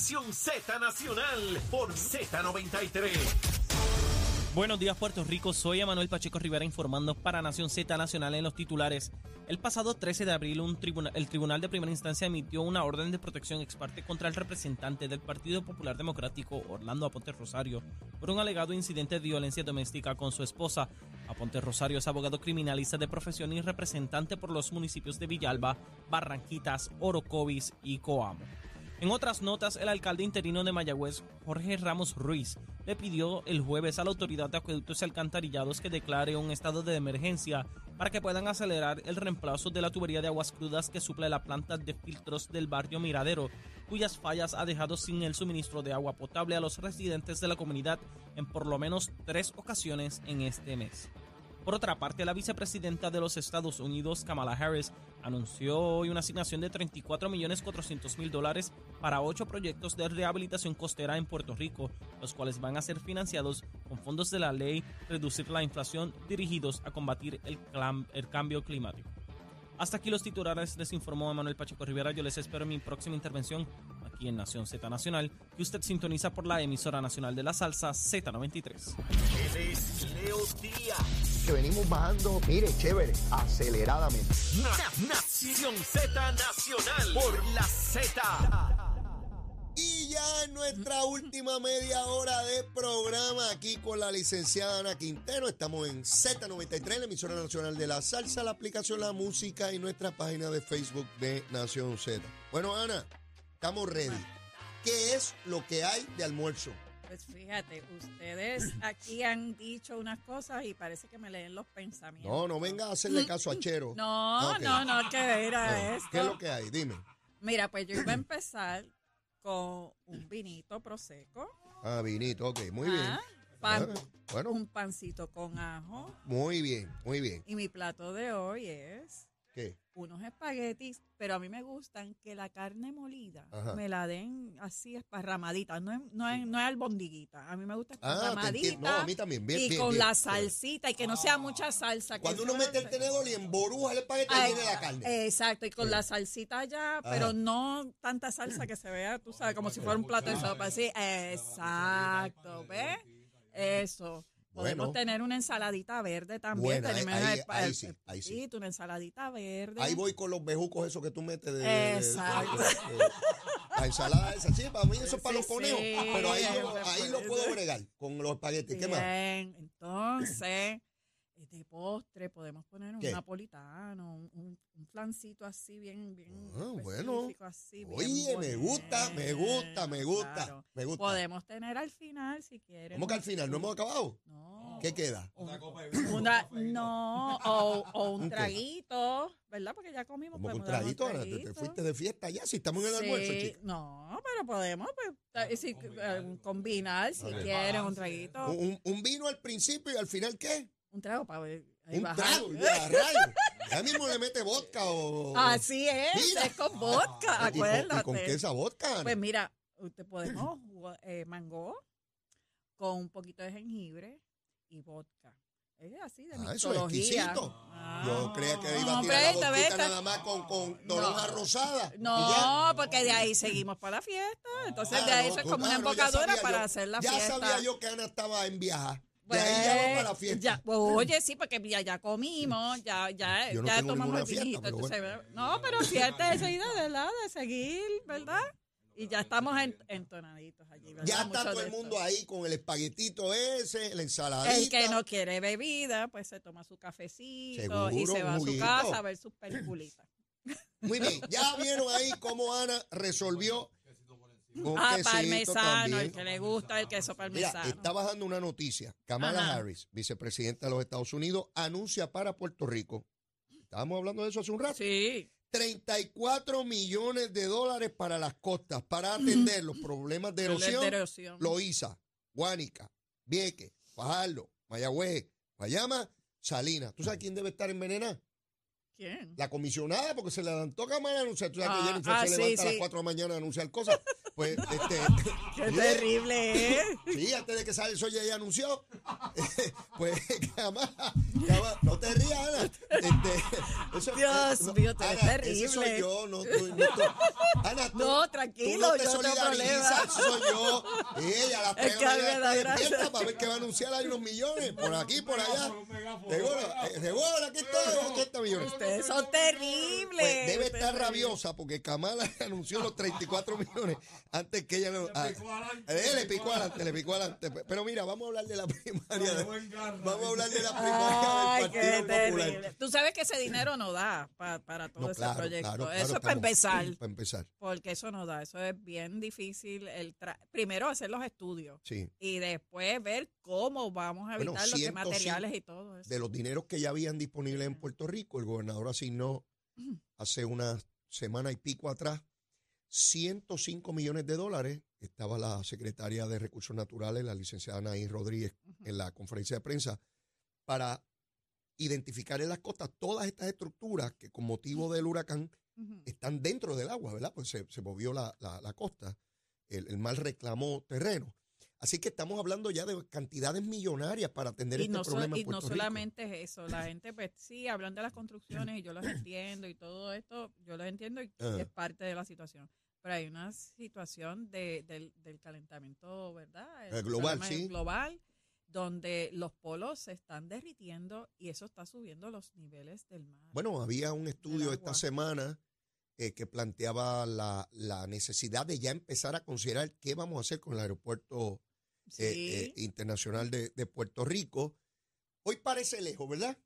Nación Z Nacional por Z93. Buenos días Puerto Rico, soy Emanuel Pacheco Rivera informando para Nación Z Nacional en los titulares. El pasado 13 de abril un tribuna- el Tribunal de Primera Instancia emitió una orden de protección ex parte contra el representante del Partido Popular Democrático, Orlando Aponte Rosario, por un alegado incidente de violencia doméstica con su esposa. Aponte Rosario es abogado criminalista de profesión y representante por los municipios de Villalba, Barranquitas, Orocovis y Coamo. En otras notas, el alcalde interino de Mayagüez, Jorge Ramos Ruiz, le pidió el jueves a la autoridad de acueductos y alcantarillados que declare un estado de emergencia para que puedan acelerar el reemplazo de la tubería de aguas crudas que suple la planta de filtros del barrio Miradero, cuyas fallas ha dejado sin el suministro de agua potable a los residentes de la comunidad en por lo menos tres ocasiones en este mes. Por otra parte, la vicepresidenta de los Estados Unidos, Kamala Harris, anunció hoy una asignación de 34.400.000 dólares para ocho proyectos de rehabilitación costera en Puerto Rico, los cuales van a ser financiados con fondos de la ley Reducir la Inflación dirigidos a combatir el, clam- el cambio climático. Hasta aquí los titulares, les informó Manuel Pacheco Rivera. Yo les espero en mi próxima intervención aquí en Nación Z Nacional, que usted sintoniza por la emisora nacional de la salsa Z93. Él es Leo Díaz. que venimos bajando, mire, chévere, aceleradamente. Na- Nación Z Nacional por la Z. En nuestra última media hora de programa aquí con la licenciada Ana Quintero, estamos en Z93, la emisora nacional de la salsa, la aplicación La Música y nuestra página de Facebook de Nación Z. Bueno, Ana, estamos ready. ¿Qué es lo que hay de almuerzo? Pues fíjate, ustedes aquí han dicho unas cosas y parece que me leen los pensamientos. No, no venga a hacerle caso a Chero. No, Ok. no, no, ¿qué era No, esto? ¿Qué es lo que hay? Dime. Mira, pues yo iba a empezar con un vinito prosecco. Ah, vinito, ok, muy bien. ah, pan- Ah, Bueno, un pancito con ajo. muy bien, muy bien. Y mi plato de hoy es ¿Qué? unos espaguetis, pero a mí me gustan que la carne molida Ajá. me la den así esparramadita, no es, no es, no es albondiguita. A mí me gusta Ah, esparramadita. entiendo. No, a mí también. Bien, y bien, con bien. la salsita y que no sea mucha salsa. que Cuando uno mete el tenedor y emboruja el espagueti, Ay, viene la carne. Exacto, y con Sí. la salsita ya, Ajá. pero no tanta salsa que se vea, tú sabes, como si fuera un plato de sopa. Así, exacto, ¿ves? Eso. Podemos Bueno. tener una ensaladita verde también. Buena, Tenemos ahí- el- ahí el- sí, ahí sí. una ensaladita verde. Ahí voy con los bejucos esos que tú metes de... Exacto. de- de- la ensalada esa, sí, para mí eso es para los Sí, conejos. sí, pero ahí, yo- ahí lo puedo bregar con los espaguetis. ¿Qué más? Bien, entonces, de postre podemos poner un ¿Qué? napolitano, un, un, un flancito así bien, bien Ah, bueno. específico, así, bien Oye, me gusta, me gusta, me gusta, claro. me gusta. Podemos tener al final, si quieren. ¿Cómo que al final? ¿No hemos acabado? No. ¿Qué queda? Un- una, no, o, o ¿Un traguito, ¿verdad? Porque ya comimos. ¿Cómo con podemos dar un traguito? Ana? ¿Te, fuiste de fiesta ya? Si estamos en el Sí, almuerzo, chico. No, pero podemos pues, eh, si- eh, combinar si Ok. quieren un traguito. Un- un vino al principio y al final, ¿qué? Un trago para ver. ahí Un bajar. trago, ya, rayos. Ya mismo le mete vodka o... Así es, Mira. es con vodka, ¿Y con- acuérdate. ¿Y con qué esa vodka? Pues mira, usted podemos jugar, eh, mango con un poquito de jengibre y vodka. Es así de Ah, eso es exquisito. Ah. Yo creía que iba a No, tirar la vodka nada más con, con No. rosada. ya. No, porque de ahí seguimos para la fiesta. Entonces Ah, de ahí no, eso es como una ah, ya embocadura para yo- hacer la ya fiesta. sabía yo que Ana estaba en viaje. Pues, ahí ya va para la fiesta. ya, pues, oye, sí, porque ya, ya comimos, ya, ya, Yo no ya tengo tomamos el fiesta, vinito. pero entonces, No, pero fiesta es seguida, ¿verdad? De seguir, ¿verdad? Y ya estamos en- entonaditos allí, ¿verdad? Ya está todo de el esto. mundo ahí con el espaguetito ese, la ensaladita. El que no quiere bebida, pues se toma su cafecito Seguro, y se va a su juguito. casa a ver sus peliculitas. Muy bien, ya vieron ahí cómo Ana resolvió Ah, parmesano, también. el que le gusta el queso Mira, parmesano. está bajando una noticia. Kamala Ajá. Harris, vicepresidenta de los Estados Unidos, anuncia para Puerto Rico. Estábamos hablando de eso hace un rato. Sí. 34 millones de dólares para las costas para atender los problemas de el de erosión. erosión. Loíza, Guánica, Vieques, Fajardo, Mayagüez, Guayama, Salinas. ¿Tú sabes quién debe estar envenenada? ¿Quién? La comisionada, porque se levantó Kamala a anunciar. Tú sabes Ah, que Jennifer ah, se sí, levanta a las sí. 4 de la mañana a anunciar cosas. Pues, este. Qué oye, terrible, ¿eh? Sí, antes de que salga el sol ya ella anunció. pues jamás, no te rías, Ana. Este, eso- Dios no, mío, tú eres Ana, Ese soy terrible. yo, no tú. No, tú. Ana, tú, No, tranquilo, tú no te yo no solidarizas, problema. soy yo. Ella, la Es que pega a mí me da gracia. para ver que va a anunciar hay unos millones. Por aquí, por allá. Seguro, eh, seguro, aquí estoy, 80 millones. Ustedes son terribles. Pues debe estar rabiosa porque Kamala anunció los 34 millones antes que ella lo. ah, eh, le picó adelante, le picó adelante. Pero mira, vamos a hablar de la primaria. de- vamos a hablar de la primaria Ay, del qué terrible. Popular. Tú sabes que ese dinero no da pa- para todo No, ese claro, proyecto. claro, claro, eso es para empezar, Para empezar, porque eso no da. Eso es bien difícil. El tra- Primero hacer los estudios sí. y después ver cómo vamos a Bueno, evitar los que 105 materiales y todo eso. De los dineros que ya habían disponibles en Puerto Rico, el gobernador asignó hace una semana y pico atrás 105 millones de dólares. Estaba la secretaria de Recursos Naturales, la licenciada Anaí Rodríguez, en la conferencia de prensa para identificar en las costas todas estas estructuras que con motivo del huracán están dentro del agua, ¿verdad? Pues se, se movió la, la- la costa, el, el mar reclamó terreno. Así que estamos hablando ya de cantidades millonarias para atender Y este no, so- problema y en no Rico. solamente es eso, la gente pues sí, hablan de las construcciones y yo los entiendo y todo esto, yo los entiendo y Ah. es parte de la situación. Pero hay una situación de, del, del calentamiento, ¿verdad? El Eh, global, sí. Global, donde los polos se están derritiendo y eso está subiendo los niveles del mar. Bueno, había un estudio esta semana eh, que planteaba la, la necesidad de ya empezar a considerar qué vamos a hacer con el aeropuerto sí, eh, eh, internacional de, de Puerto Rico. Hoy parece lejos, ¿verdad?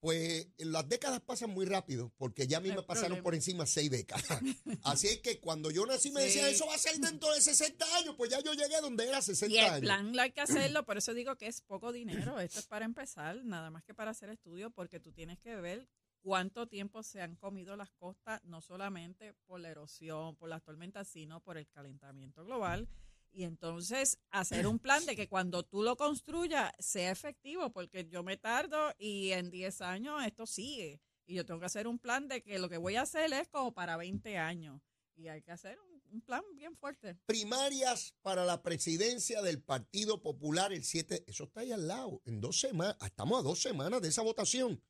Pues las décadas pasan muy rápido, porque ya a mí No me pasaron problema. por encima seis décadas. Así es que cuando yo nací me Sí. decían, eso va a ser dentro de 60 años, pues ya yo llegué donde era 60 Y el años. plan hay que hacerlo, por eso digo que es poco dinero. Esto es para empezar, nada más que para hacer estudio, porque tú tienes que ver cuánto tiempo se han comido las costas, no solamente por la erosión, por las tormentas, sino por el calentamiento global. Y entonces hacer un plan de que cuando tú lo construyas sea efectivo, porque yo me tardo y en 10 años esto sigue. Y yo tengo que hacer un plan de que lo que voy a hacer es como para 20 años. Y hay que hacer un, un plan bien fuerte. Primarias para la presidencia del Partido Popular el 7, eso está ahí al lado, en dos semanas, estamos a dos semanas de esa votación.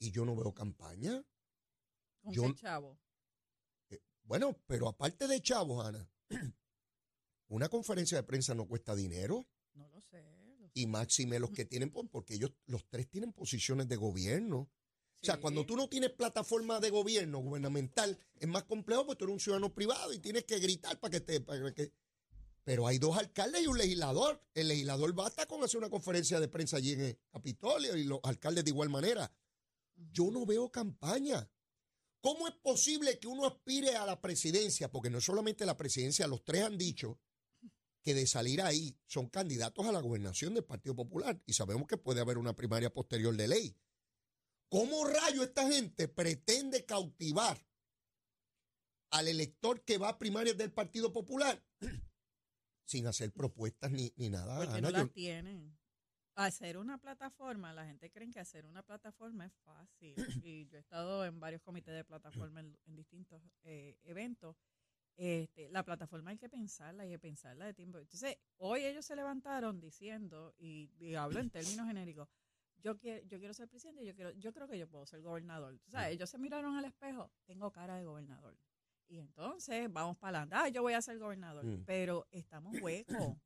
Y yo no veo campaña. ¿Con Yo- qué chavo? Bueno, pero aparte de chavos, Ana, una conferencia de prensa no cuesta dinero. No lo sé. lo y máxime los que tienen, pues, porque ellos, los tres tienen posiciones de gobierno. O sea, cuando tú no tienes plataforma de gobierno gubernamental, es más complejo porque tú eres un ciudadano privado y tienes que gritar para que te... Para que... Pero hay dos alcaldes y un legislador. El legislador basta con hacer una conferencia de prensa allí en el Capitolio y los alcaldes de igual manera. Yo no veo campaña. ¿Cómo es posible que uno aspire a la presidencia? Porque no solamente la presidencia, los tres han dicho que de salir ahí son candidatos a la gobernación del Partido Popular y sabemos que puede haber una primaria posterior de ley. ¿Cómo rayo esta gente pretende cautivar al elector que va a primarias del Partido Popular sin hacer propuestas ni, ni nada? Porque Ana? no Yo- las tienen. Hacer una plataforma, la gente cree que hacer una plataforma es fácil. y yo he estado en varios comités de plataforma en, en distintos eh, eventos. Este, la plataforma hay que pensarla, hay que pensarla de tiempo. Entonces, hoy ellos se levantaron diciendo, y, y hablo en términos genéricos, yo quiero, yo quiero ser presidente, yo quiero, yo creo que yo puedo ser gobernador. O sea, ellos se miraron al espejo, tengo cara de gobernador. Y entonces vamos para adelante, ah, yo voy a ser gobernador. Mm. Pero estamos huecos.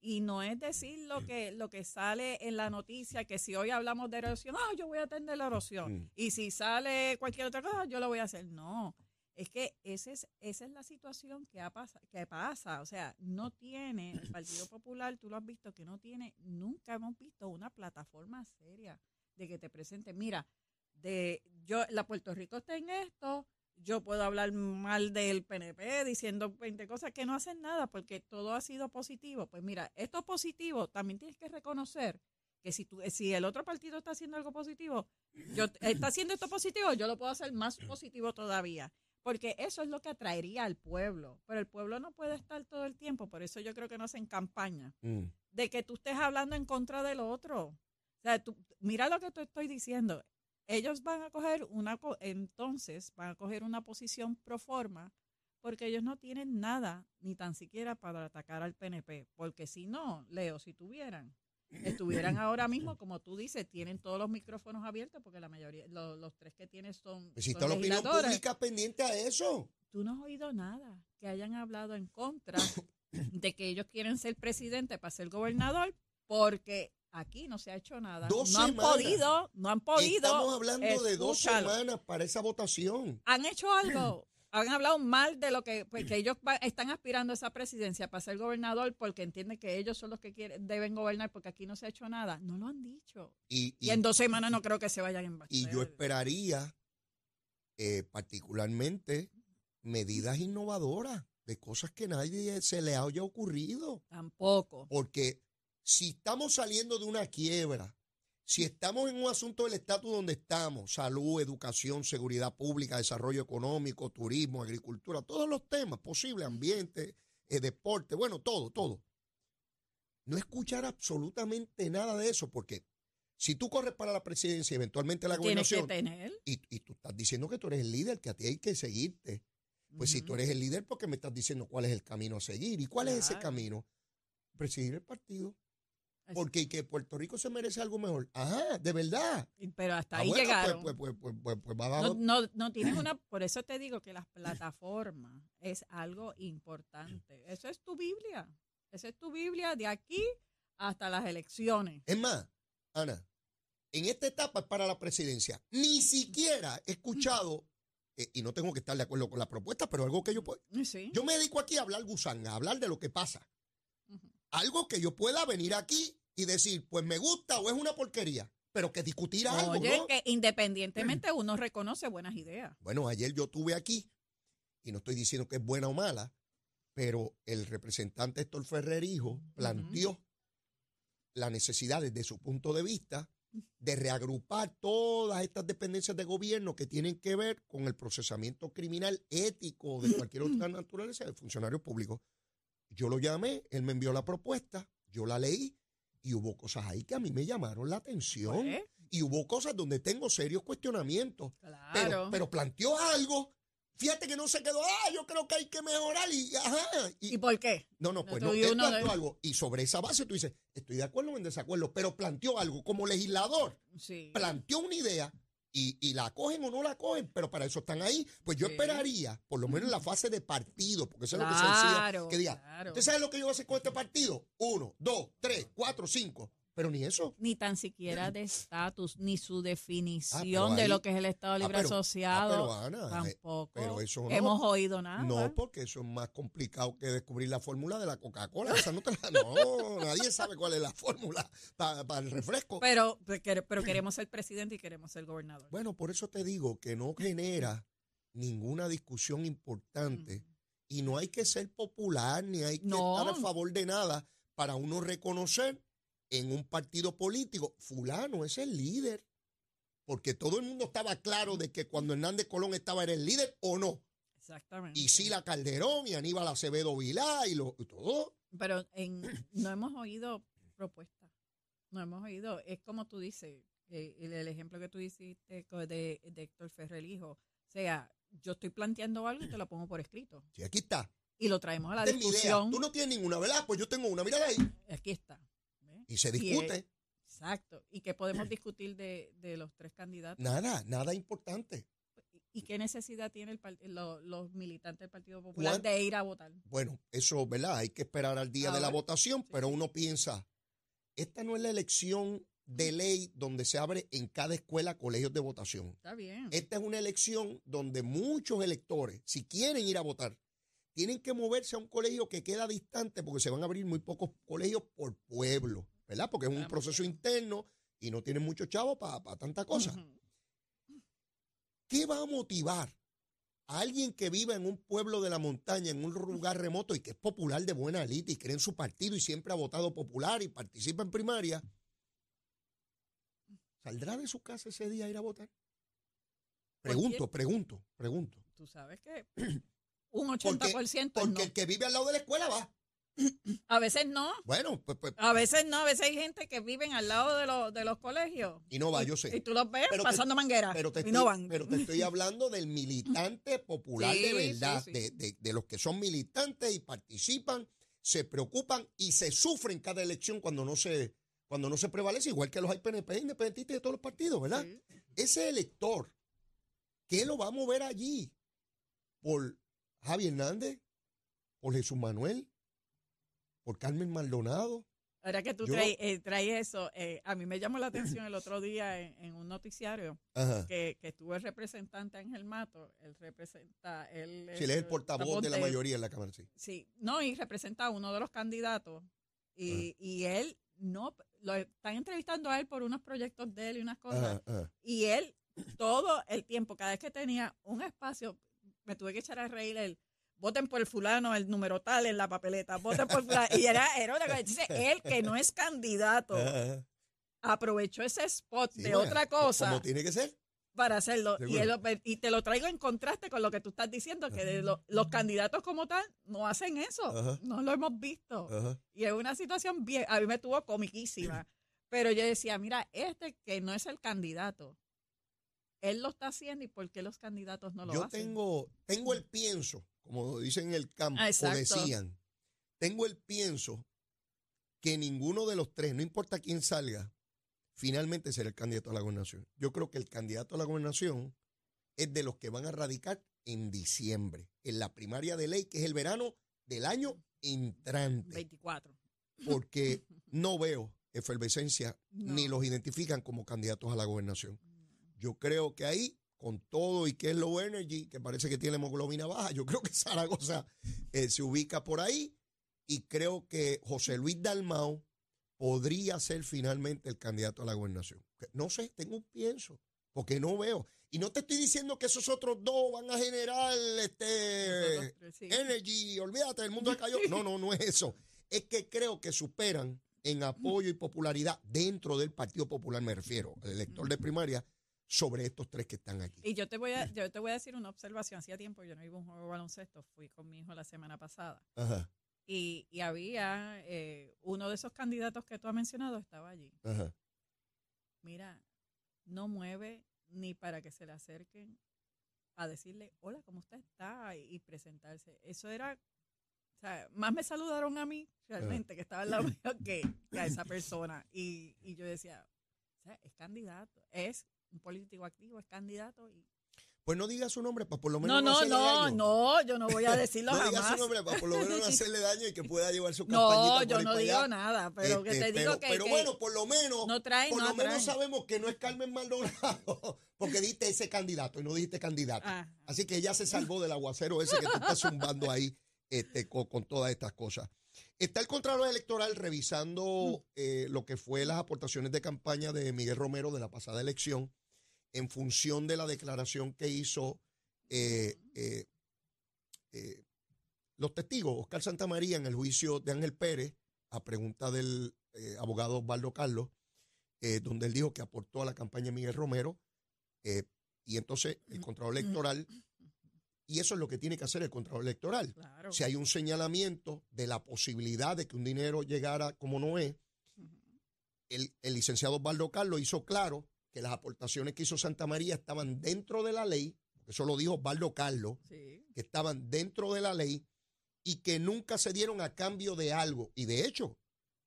Y no es decir lo que, lo que sale en la noticia, que si hoy hablamos de erosión, ah, yo voy a atender la erosión. Mm. Y si sale cualquier otra cosa, yo lo voy a hacer. No, es que ese es, esa es la situación que, ha pas- que pasa. O sea, no tiene, el Partido Popular, tú lo has visto, que no tiene, nunca hemos visto una plataforma seria de que te presente, mira, de yo, la Puerto Rico está en esto, yo puedo hablar mal del PNP diciendo 20 cosas que no hacen nada porque todo ha sido positivo. Pues mira, esto es positivo, también tienes que reconocer que si tú, si el otro partido está haciendo algo positivo, yo está haciendo esto positivo, yo lo puedo hacer más positivo todavía. Porque eso es lo que atraería al pueblo. Pero el pueblo no puede estar todo el tiempo. Por eso yo creo que no hacen campaña Mm. de que tú estés hablando en contra del otro. O sea, tú, mira lo que te estoy diciendo. Ellos van a coger una, co- entonces van a coger una posición pro forma porque ellos no tienen nada, ni tan siquiera para atacar al PNP. Porque si no, Leo, si tuvieran, estuvieran ahora mismo, como tú dices, tienen todos los micrófonos abiertos, porque la mayoría, lo- los, tres que tienes son, Pues si son está la opinión legisladores. pública pendiente a eso. Tú no has oído nada que hayan hablado en contra de que ellos quieren ser presidente para ser gobernador, porque aquí no se ha hecho nada. Dos no han semanas. podido, no han podido. Estamos hablando de dos escúchalo. semanas para esa votación. han hecho algo. Han hablado mal de lo que, pues, que ellos va- están aspirando a esa presidencia para ser gobernador porque entienden que ellos son los que quieren, deben gobernar porque aquí no se ha hecho nada. No lo han dicho. Y, Y, y- en dos semanas no creo que se vayan en y yo esperaría, eh, particularmente, medidas innovadoras de cosas que nadie se le haya ocurrido. Tampoco. Porque si estamos saliendo de una quiebra, si estamos en un asunto del estatus donde estamos, salud, educación, seguridad pública, desarrollo económico, turismo, agricultura, todos los temas posibles, ambiente, eh, deporte, bueno, todo, todo. No escuchar absolutamente nada de eso, porque si tú corres para la presidencia eventualmente la gobernación, y, y tú estás diciendo que tú eres el líder, que a ti hay que seguirte. Pues si tú eres el líder, ¿por qué me estás diciendo cuál es el camino a seguir? ¿Y cuál es ese camino? Presidir el partido. Porque que Puerto Rico se merece algo mejor. Ajá, de verdad. Pero hasta Ah, ahí pues- llegaron. Pues, pues, pues, No, no, no tienes una, por eso te digo que las plataformas es algo importante. Eso es tu Biblia. Esa es tu Biblia de aquí hasta las elecciones. Es más, Ana, en esta etapa es para la presidencia. Ni siquiera he escuchado, eh, y no tengo que estar de acuerdo con la propuesta, pero algo que yo puedo. Sí. Yo me dedico aquí a hablar gusanga, a hablar de lo que pasa. Algo que yo pueda venir aquí y decir, pues me gusta o es una porquería, pero que discutir algo, Oye, ¿no? que independientemente uno reconoce buenas ideas. Bueno, ayer yo tuve aquí, y no estoy diciendo que es buena o mala, pero el representante Héctor Ferrer Hijo planteó la necesidad desde su punto de vista de reagrupar todas estas dependencias de gobierno que tienen que ver con el procesamiento criminal ético de cualquier otra naturaleza de funcionarios públicos. Yo lo llamé, él me envió la propuesta, yo la leí y hubo cosas ahí que a mí me llamaron la atención Pues, y hubo cosas donde tengo serios cuestionamientos. Pero, claro. pero planteó algo. Fíjate que no se quedó, ah, yo creo que hay que mejorar y, ajá. Y, ¿Y por qué? no, no, No, pues no, y él planteó de- algo. Y sobre esa base tú dices, estoy de acuerdo o en desacuerdo, pero planteó algo. Como legislador, Sí. planteó una idea y, y la cogen o no la cogen, pero para eso están ahí. Pues yo Sí. esperaría, por lo menos en la fase de partido, porque eso es lo que se decía, que diga, claro. ¿usted sabe lo que yo voy a hacer con este partido? Uno, dos, tres, cuatro, cinco. Pero ni eso. Ni tan siquiera de estatus, ni su definición pero de lo que es el Estado Libre Ah, pero- Asociado. ah, pero, Ana, eh, tampoco. pero eso no. Hemos oído nada. No, porque eso es más complicado que descubrir la fórmula de la Coca-Cola. Esa no, te la- no, nadie sabe cuál es la fórmula para el refresco. Pero, pero queremos ser presidente y queremos ser gobernador. Bueno, por eso te digo que no genera ninguna discusión importante y no hay que ser popular ni hay que No. estar a favor de nada para uno reconocer en un partido político, fulano es el líder. Porque todo el mundo estaba claro de que cuando Hernández Colón estaba era el líder o no. Exactamente. Y Sila Calderón y Aníbal Acevedo Vilá y, lo, y todo. Pero en, no hemos oído propuestas. No hemos oído. Es como tú dices, eh, el, el ejemplo que tú hiciste de, de Héctor Ferrer Hijo. O sea, yo estoy planteando algo y te lo pongo por escrito. Sí, aquí está. Y lo traemos a la discusión. Tú no tienes ninguna, ¿verdad? Pues yo tengo una, mira ahí. Aquí está. Y se discute. Exacto. ¿Y qué podemos discutir de, de los tres candidatos? Nada, nada importante. ¿Y qué necesidad tienen los militantes del Partido Popular ¿Cuán- de ir a votar? Bueno, eso, ¿verdad? Hay que esperar al día de la votación, sí, pero uno piensa, esta no es la elección de ley donde se abre en cada escuela colegios de votación. Está bien. Esta es una elección donde muchos electores, si quieren ir a votar, tienen que moverse a un colegio que queda distante porque se van a abrir muy pocos colegios por pueblo, ¿verdad? Porque es un proceso interno y no tienen muchos chavos para tanta cosa. ¿Qué va a motivar a alguien que viva en un pueblo de la montaña, en un lugar remoto y que es popular de buena élite y cree en su partido y siempre ha votado popular y participa en primaria? ¿Saldrá de su casa ese día a ir a votar? Pregunto, pregunto, pregunto. Tú sabes que un Porque, 80% porque no. el que vive al lado de la escuela va. A veces no. Bueno, pues, pues A veces no, a veces hay gente que viven al lado de, los de los colegios. y no va, yo Y sé. tú los ves Pero te- pasando manguera. Pero te, y estoy, no van. pero te estoy hablando del militante popular Sí, de verdad, sí. De, de- de los que son militantes y participan, se preocupan y se sufren cada elección cuando no se, cuando no se prevalece, igual que los hay PNP independentistas de todos los partidos, ¿verdad? Ese elector, ¿qué lo va a mover allí? ¿Por Javi Hernández? ¿Por Jesús Manuel? ¿Por Carmen Maldonado? Ahora que tú traes, eh, traes eso, eh, a mí me llamó la atención el otro día en, en un noticiario que, que estuvo el representante Ángel Mato. Él representa. Él, Si él es el portavoz de la mayoría en la Cámara, sí. Sí, no, y representa a uno de los candidatos. Y, y él no. Lo están entrevistando a él por unos proyectos de él y unas cosas. Ajá, ajá. Y él, todo el tiempo, cada vez que tenía un espacio, me tuve que echar a reír él. Voten por el fulano, el número tal en la papeleta. Voten por fulano. Y era, era una cosa. Entonces, él, que no es candidato, aprovechó ese spot Sí, de otra co- cosa Como tiene que ser. para hacerlo. Y, Seguro. él- y te lo traigo en contraste con lo que tú estás diciendo, que de lo- los candidatos como tal no hacen eso. Ajá. No lo hemos visto. Ajá. Y es una situación bien, a mí me tuvo comiquísima. Pero yo decía, mira, este que no es el candidato, él lo está haciendo y ¿por qué los candidatos no lo Yo hacen? tengo, tengo el pienso, como dicen en el campo, Ah, o exacto. decían, tengo el pienso que ninguno de los tres, no importa quién salga, finalmente será el candidato a la gobernación. Yo creo que el candidato a la gobernación es de los que van a radicar en diciembre, en la primaria de ley, que es el verano del año entrante, 24. porque no veo efervescencia No. ni los identifican como candidatos a la gobernación. Yo creo que ahí, con todo y que es low energy, que parece que tiene hemoglobina baja, yo creo que Zaragoza eh, se ubica por ahí y creo que José Luis Dalmau podría ser finalmente el candidato a la gobernación. No sé, tengo un pienso, porque no veo. Y no te estoy diciendo que esos otros dos van a generar este sí. energy, olvídate, el mundo se cayó. No, no, no es eso. Es que creo que superan en apoyo y popularidad dentro del Partido Popular, me refiero, el elector de primaria, sobre estos tres que están aquí. Y yo te voy a, yo te voy a decir una observación. Hacía tiempo yo no iba a un juego de baloncesto, fui con mi hijo la semana pasada. Ajá, Y, y había eh, uno de esos candidatos que tú has mencionado, estaba allí. ajá. Mira, no mueve ni para que se le acerquen a decirle, hola, ¿cómo usted está? Y, y presentarse. Eso era, o sea, más me saludaron a mí, realmente, que estaba al lado mío, que, que a esa persona. Y, y yo decía, o sea, es candidato, es un político activo, es candidato. Y... Pues no diga su nombre para por lo menos No, no, no, hacerle no, daño. no, yo no voy a decirlo No diga jamás. su nombre para por lo menos no hacerle daño y que pueda llevar su No, campañita por yo ahí no digo allá. nada, pero que Este, te digo pero, que, pero que bueno, por lo menos, no traen, por no lo menos sabemos que no es Carmen Maldonado, porque dijiste ese candidato y no dijiste candidato. Ah. Así que ella se salvó del aguacero ese que tú estás zumbando ahí este, con, con todas estas cosas. Está el Contralor Electoral revisando eh, lo que fue las aportaciones de campaña de Miguel Romero de la pasada elección en función de la declaración que hizo eh, eh, los testigos, Oscar Santamaría, en el juicio de Ángel Pérez, a pregunta del abogado Osvaldo Carlos, donde él dijo que aportó a la campaña de Miguel Romero, y entonces el Contralor Electoral, y eso es lo que tiene que hacer el Contralor Electoral. Claro. Si hay un señalamiento de la posibilidad de que un dinero llegara como no es, el, el licenciado Osvaldo Carlos hizo claro que las aportaciones que hizo Santa María estaban dentro de la ley, porque eso lo dijo Osvaldo Carlos, Sí. que estaban dentro de la ley y que nunca se dieron a cambio de algo. Y de hecho,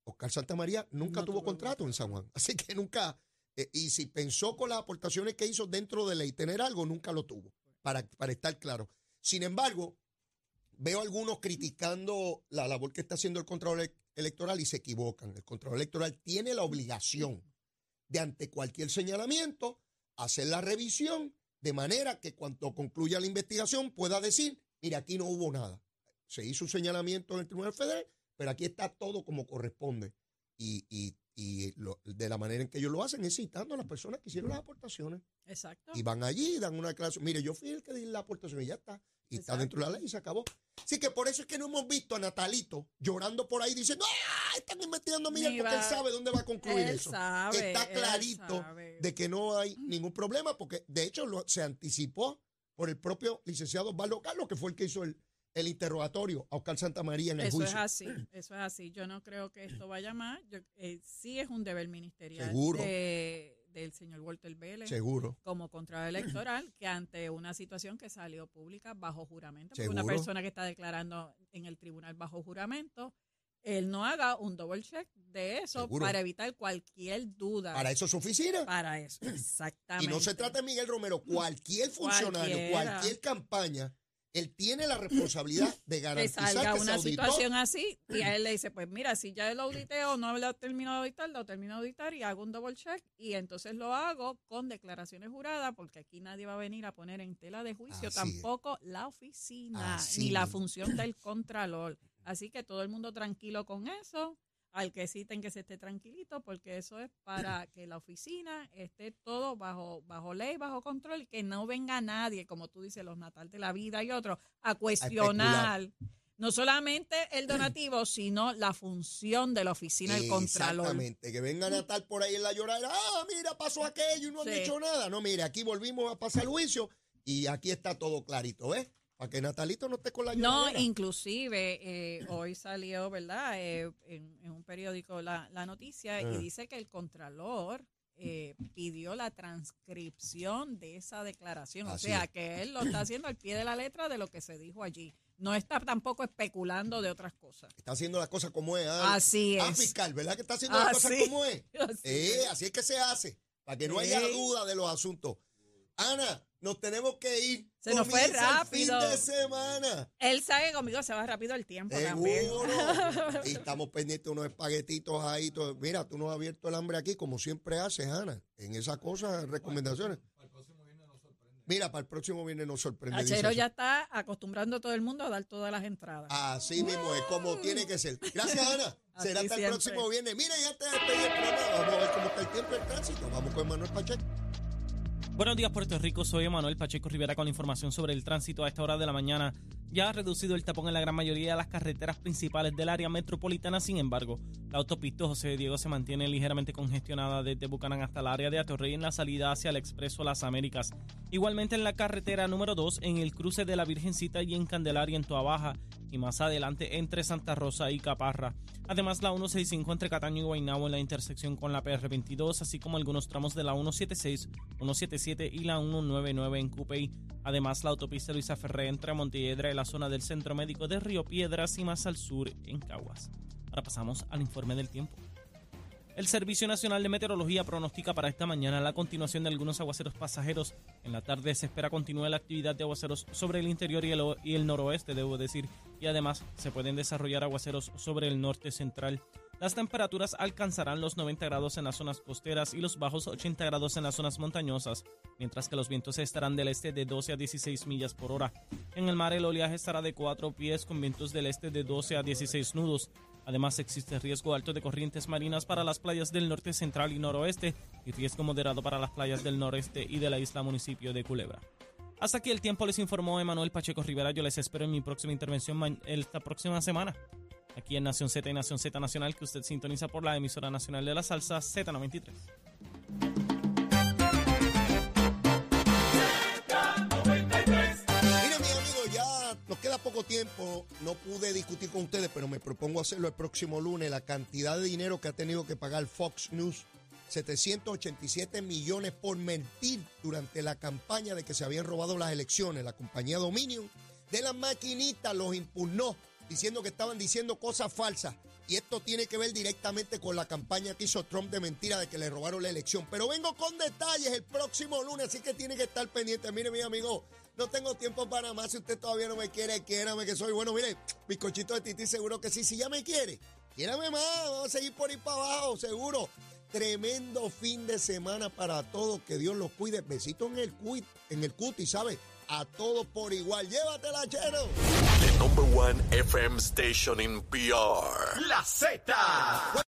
Oscar Santa María nunca No tuvo tuvo contrato en San Juan. Así que nunca, eh, y si pensó con las aportaciones que hizo dentro de ley tener algo, nunca lo tuvo, para, para estar claro. Sin embargo, veo algunos criticando la labor que está haciendo el Contralor Ele- Electoral y se equivocan. El Contralor Electoral tiene la obligación de ante cualquier señalamiento hacer la revisión de manera que cuando concluya la investigación pueda decir, mira, aquí no hubo nada. Se hizo un señalamiento en el Tribunal Federal, pero aquí está todo como corresponde. Y- y lo- de la manera en que ellos lo hacen es citando a las personas que hicieron las aportaciones. Exacto. Y van allí y dan una declaración. Mire, yo fui el que di la aportación y ya está. Y está dentro de la ley y se acabó. Así que por eso es que no hemos visto a Natalito llorando por ahí diciendo, ¡ah! Están investigando a Miguel Ni porque él sabe dónde va a concluir Él eso. sabe, está clarito de que no hay ningún problema porque de hecho lo- se anticipó por el propio licenciado Osvaldo Carlos, que fue el que hizo el, el interrogatorio a Oscar Santamaría en el Eso es juicio. así, eso es así. Yo no creo que esto vaya más. Yo, eh, sí es un deber ministerial Seguro. de- del señor Walter Vélez Seguro. como contralor electoral que ante una situación que salió pública bajo juramento, porque una persona que está declarando en el tribunal bajo juramento, él no haga un double check de eso Seguro. para evitar cualquier duda. Para eso es su oficina. Para eso, Y exactamente. no se trata de Miguel Romero, cualquier funcionario, Cualquiera. cualquier campaña, él tiene la responsabilidad de que garantizar salga que se una auditó. situación así y a él le dice, pues mira, si ya lo audité o no lo termino de auditar, lo termino de auditar y hago un double check y entonces lo hago con declaraciones juradas porque aquí nadie va a venir a poner en tela de juicio Así es. tampoco la oficina Así ni la función del contralor. Así que todo el mundo tranquilo con eso. Al que citen que se esté tranquilito, porque eso es para que la oficina esté todo bajo, bajo ley, bajo control, que no venga nadie, como tú dices, los natal de la vida y otros, a cuestionar no solamente el donativo, sino la función de la oficina del contralor. Exactamente, que vengan a estar por ahí en la lloradera, ah, mira, pasó aquello y no han Sí. dicho nada. No, mire, aquí volvimos a pasar el juicio y aquí está todo clarito, ¿ves? Para que Natalito no esté con la No, lloradera. inclusive eh, hoy salió, ¿verdad? Eh, en, en un periódico la, la noticia Ah. y dice que el contralor eh, pidió la transcripción de esa declaración. Así o sea, es. que él lo está haciendo al pie de la letra de lo que se dijo allí. No está tampoco especulando de otras cosas. Está haciendo las cosas como es. ah, Así ah, es. fiscal, ¿verdad que está haciendo las cosas Así. como es? Así Eh, es. así es que se hace, para que no Sí. haya duda de los asuntos. Ana, nos tenemos que ir. Se nos fue Comienza el rápido. fin de semana. Él sabe que conmigo se va rápido el tiempo también. Seguro. y estamos pendientes de unos espaguetitos ahí. todo. Mira, tú nos has abierto el hambre aquí, como siempre haces, Ana. En esas cosas, recomendaciones. Mira, para el próximo viernes nos sorprende. Achero ya está acostumbrando a todo el mundo a dar todas las entradas. Así mismo es como tiene que ser. Gracias, Ana. Será hasta el próximo viernes. Mira, ya te despedí el programa. Vamos a ver cómo está el tiempo y el tránsito. Vamos con Manuel Pacheco. Buenos días, Puerto Rico. Soy Emanuel Pacheco Rivera con información sobre el tránsito a esta hora de la mañana. Ya ha reducido el tapón en la gran mayoría de las carreteras principales del área metropolitana. Sin embargo, la autopista José Diego se mantiene ligeramente congestionada desde Bucanán hasta el área de Atorrey en la salida hacia el Expreso Las Américas. Igualmente en la carretera número 2 en el cruce de la Virgencita y en Candelaria en Toa Baja y más adelante entre Santa Rosa y Caparra. Además, la 165 entre Cataño y Guaynabo en la intersección con la PR22, así como algunos tramos de la 176, 177 y la 199 en Cupey. Además, la autopista Luisa Ferré entre Montelledra y la zona del Centro Médico de Río Piedras y más al sur en Caguas. Ahora pasamos al informe del tiempo. El Servicio Nacional de Meteorología pronostica para esta mañana la continuación de algunos aguaceros pasajeros. En la tarde se espera continúe la actividad de aguaceros sobre el interior y el noroeste, debo decir, y además se pueden desarrollar aguaceros sobre el norte central. Las temperaturas alcanzarán los 90 grados en las zonas costeras y los bajos 80 grados en las zonas montañosas, mientras que los vientos estarán del este de 12 a 16 millas por hora. En el mar el oleaje estará de 4 pies con vientos del este de 12 a 16 nudos. Además, existe riesgo alto de corrientes marinas para las playas del norte central y noroeste y riesgo moderado para las playas del noreste y de la isla municipio de Culebra. Hasta aquí el tiempo les informó Emanuel Pacheco Rivera. Yo les espero en mi próxima intervención esta próxima semana. Aquí en Nación Z y Nación Z Nacional, que usted sintoniza por la emisora nacional de la salsa Z93. Miren, mis amigos, ya nos queda poco tiempo. No pude discutir con ustedes, pero me propongo hacerlo el próximo lunes. La cantidad de dinero que ha tenido que pagar Fox News. 787 millones por mentir durante la campaña de que se habían robado las elecciones. La compañía Dominion de las maquinitas los impugnó diciendo que estaban diciendo cosas falsas. Y esto tiene que ver directamente con la campaña que hizo Trump de mentira de que le robaron la elección. Pero vengo con detalles el próximo lunes, así que tiene que estar pendiente. Mire, mi amigo, no tengo tiempo para más. Si usted todavía no me quiere, quiérame que soy bueno. Mire, bizcochito de Titi, seguro que sí. Si ya me quiere, quiérame más. Vamos a seguir por ahí para abajo, seguro. Tremendo fin de semana para todos. Que Dios los cuide. Besito en el, cuit, en el cuti, ¿sabe? A todos por igual. Llévatela, chero. The number one FM station in PR. La Z.